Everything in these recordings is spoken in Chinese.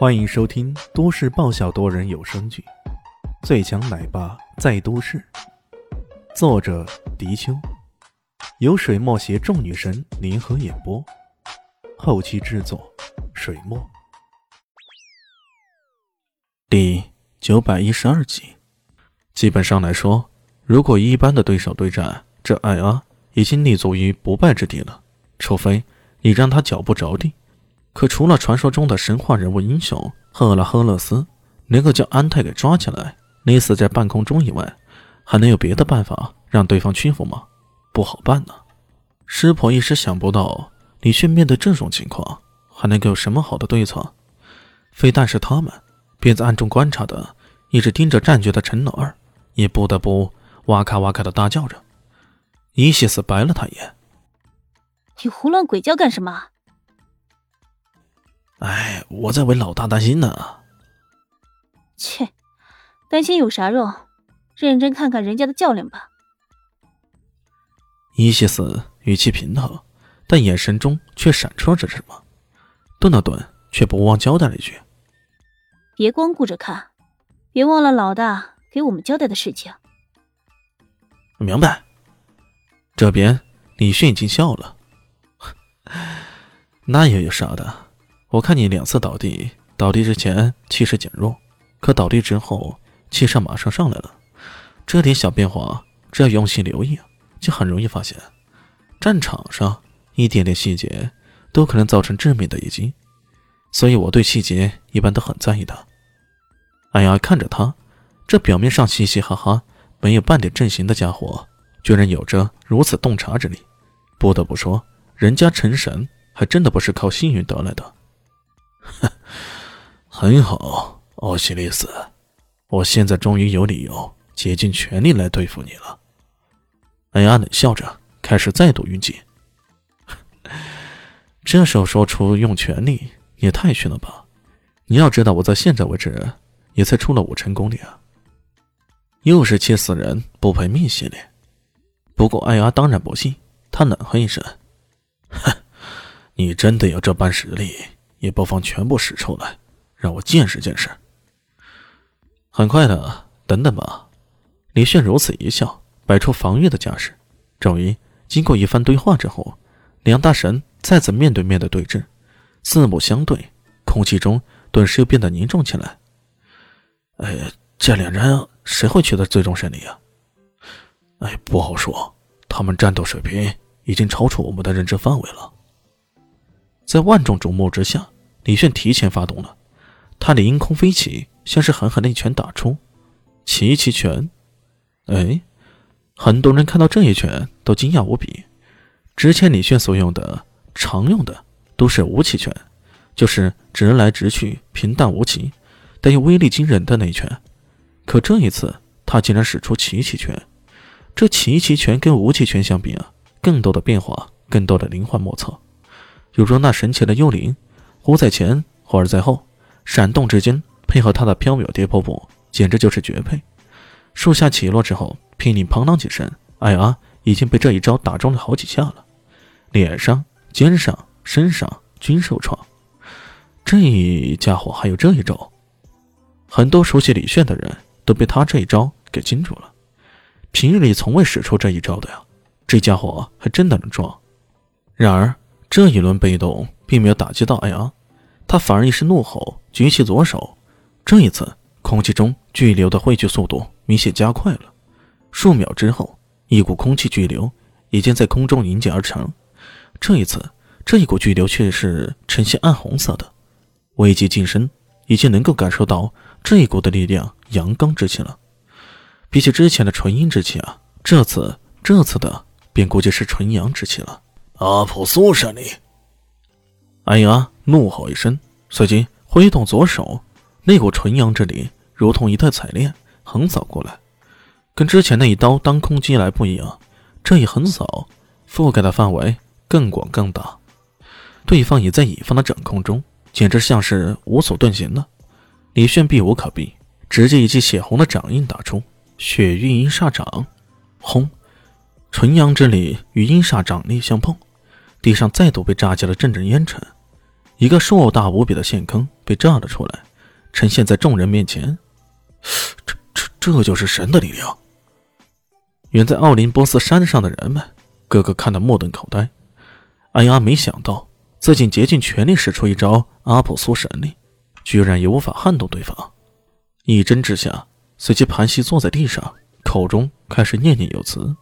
欢迎收听都市爆笑多人有声剧《最强奶爸在都市》，作者：迪秋，由水墨携众女神联合演播，后期制作：水墨。第九百一十二集。基本上来说，如果一般的对手对战，这艾阿已经立足于不败之地了，除非你让他脚不着地。可除了传说中的神话人物英雄赫拉赫勒斯能够将安泰给抓起来勒死在半空中以外，还能有别的办法让对方屈服吗？不好办呢。师婆一时想不到李炫面对这种情况还能够有什么好的对策。非但是他们，便在暗中观察的一直盯着战局的陈老二，也不得不哇咔哇咔的大叫着。伊西斯白了他一眼：“你胡乱鬼叫干什么？”哎，我在为老大担心呢。切，担心有啥用？认真看看人家的较量吧。伊西斯语气平和，但眼神中却闪烁着什么。顿了顿，却不忘交代了一句：“别光顾着看，别忘了老大给我们交代的事情。”明白。这边李迅已经笑了，那又有啥的。我看你两次倒地，倒地之前气势减弱，可倒地之后气势马上上来了。这点小变化，只要用心留意，就很容易发现。战场上一点点细节都可能造成致命的一击，所以我对细节一般都很在意的。哎呀，看着他，这表面上嘻嘻哈哈、没有半点阵型的家伙，居然有着如此洞察之力。不得不说，人家成神还真的不是靠幸运得来的。很好，奥西里斯，我现在终于有理由竭尽全力来对付你了。艾亚冷笑着，开始再度运气。这时候说出用全力，也太逊了吧！你要知道，我在现在为止也才出了五成功力啊。又是气死人不赔命系列。不过艾亚当然不信，他冷哼一声：“哼，你真的有这般实力？”也不妨全部使出来，让我见识见识。很快的，等等吧。李炫如此一笑，摆出防御的架势。终于，经过一番对话之后，两大神再次面对面的对峙，四目相对，空气中顿时又变得凝重起来。哎，这两人谁会取得最终胜利啊？哎，不好说，他们战斗水平已经超出我们的认知范围了。在万众瞩目之下，李炫提前发动了，他凌空飞起，像是狠狠的一拳打出。奇奇拳，哎，很多人看到这一拳都惊讶无比。之前李炫所用的常用的都是无奇拳，就是直来直去、平淡无奇，但又威力惊人的那一拳。可这一次，他竟然使出奇奇拳。这奇奇拳跟无奇拳相比啊，更多的变化，更多的灵幻莫测。有如那神奇的幽灵，忽在前，忽而在后，闪动之间，配合他的飘渺跌破步，简直就是绝配。树下起落之后，霹雳砰啷几声，艾阿已经被这一招打中了好几下了，脸上、肩上、身上均受创。这家伙还有这一招，很多熟悉李炫的人都被他这一招给惊住了。平日里从未使出这一招的呀，这家伙还真的能撞。然而。这一轮被动并没有打击到艾昂，他反而一时怒吼，举起左手。这一次，空气中巨流的汇聚速度明显加快了。数秒之后，一股空气巨流已经在空中凝结而成。这一次，这一股巨流却是呈现暗红色的。危机近身，已经能够感受到这一股的力量，阳刚之气了。比起之前的纯阴之气啊，这次这次的便估计是纯阳之气了。阿普苏胜利！哎呀！怒吼一声，随即挥动左手，那股纯阳之力如同一道彩链横扫过来，跟之前那一刀当空击来不一样，这一横扫覆盖的范围更广更大。对方也在乙方的掌控中，简直像是无所遁形了。李炫避无可避，直接一记血红的掌印打出，血域阴煞掌，轰！纯阳之力与阴煞掌力相碰。地上再度被炸起了阵阵烟尘，一个硕大无比的陷坑被炸了出来，呈现在众人面前。这、这、这就是神的力量！远在奥林波斯山上的人们，个个看得目瞪口呆。艾亚没想到，自己竭尽全力使出一招阿普苏神力，居然也无法撼动对方。一针之下，随即盘膝坐在地上，口中开始念念有词。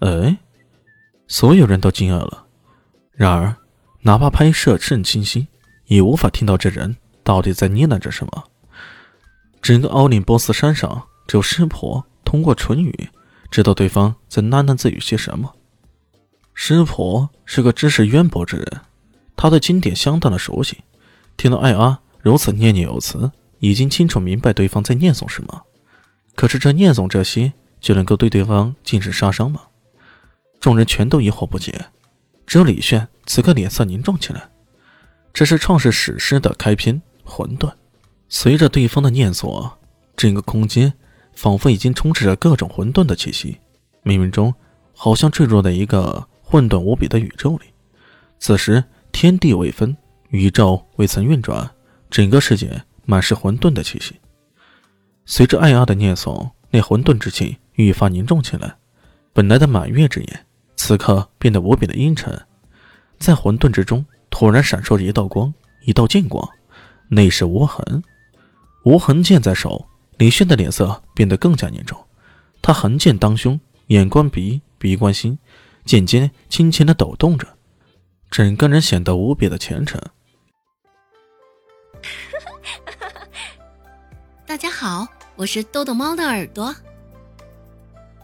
哎，所有人都惊讶了。然而，哪怕拍摄甚清晰，也无法听到这人到底在呢喃着什么。整个奥林波斯山上，只有师婆通过唇语知道对方在喃喃自语些什么。师婆是个知识渊博之人，她对经典相当的熟悉，听到艾阿如此念念有词，已经清楚明白对方在念诵什么。可是这念诵这些，就能够对对方尽是杀伤吗？众人全都疑惑不解。只有李炫此刻脸色凝重起来。这是创世史诗的开篇，混沌。随着对方的念诵，整个空间仿佛已经充斥着各种混沌的气息，冥冥中好像坠入了一个混沌无比的宇宙里。此时天地未分，宇宙未曾运转，整个世界满是混沌的气息。随着艾阿的念诵，那混沌之气愈发凝重起来。本来的满月之眼。此刻变得无比的阴沉，在混沌之中突然闪烁着一道光，一道剑光，那是无痕。无痕剑在手，李炫的脸色变得更加凝重。他横剑当胸，眼观鼻，鼻观心，剑尖轻轻的抖动着，整个人显得无比的虔诚。大家好，我是豆豆猫的耳朵。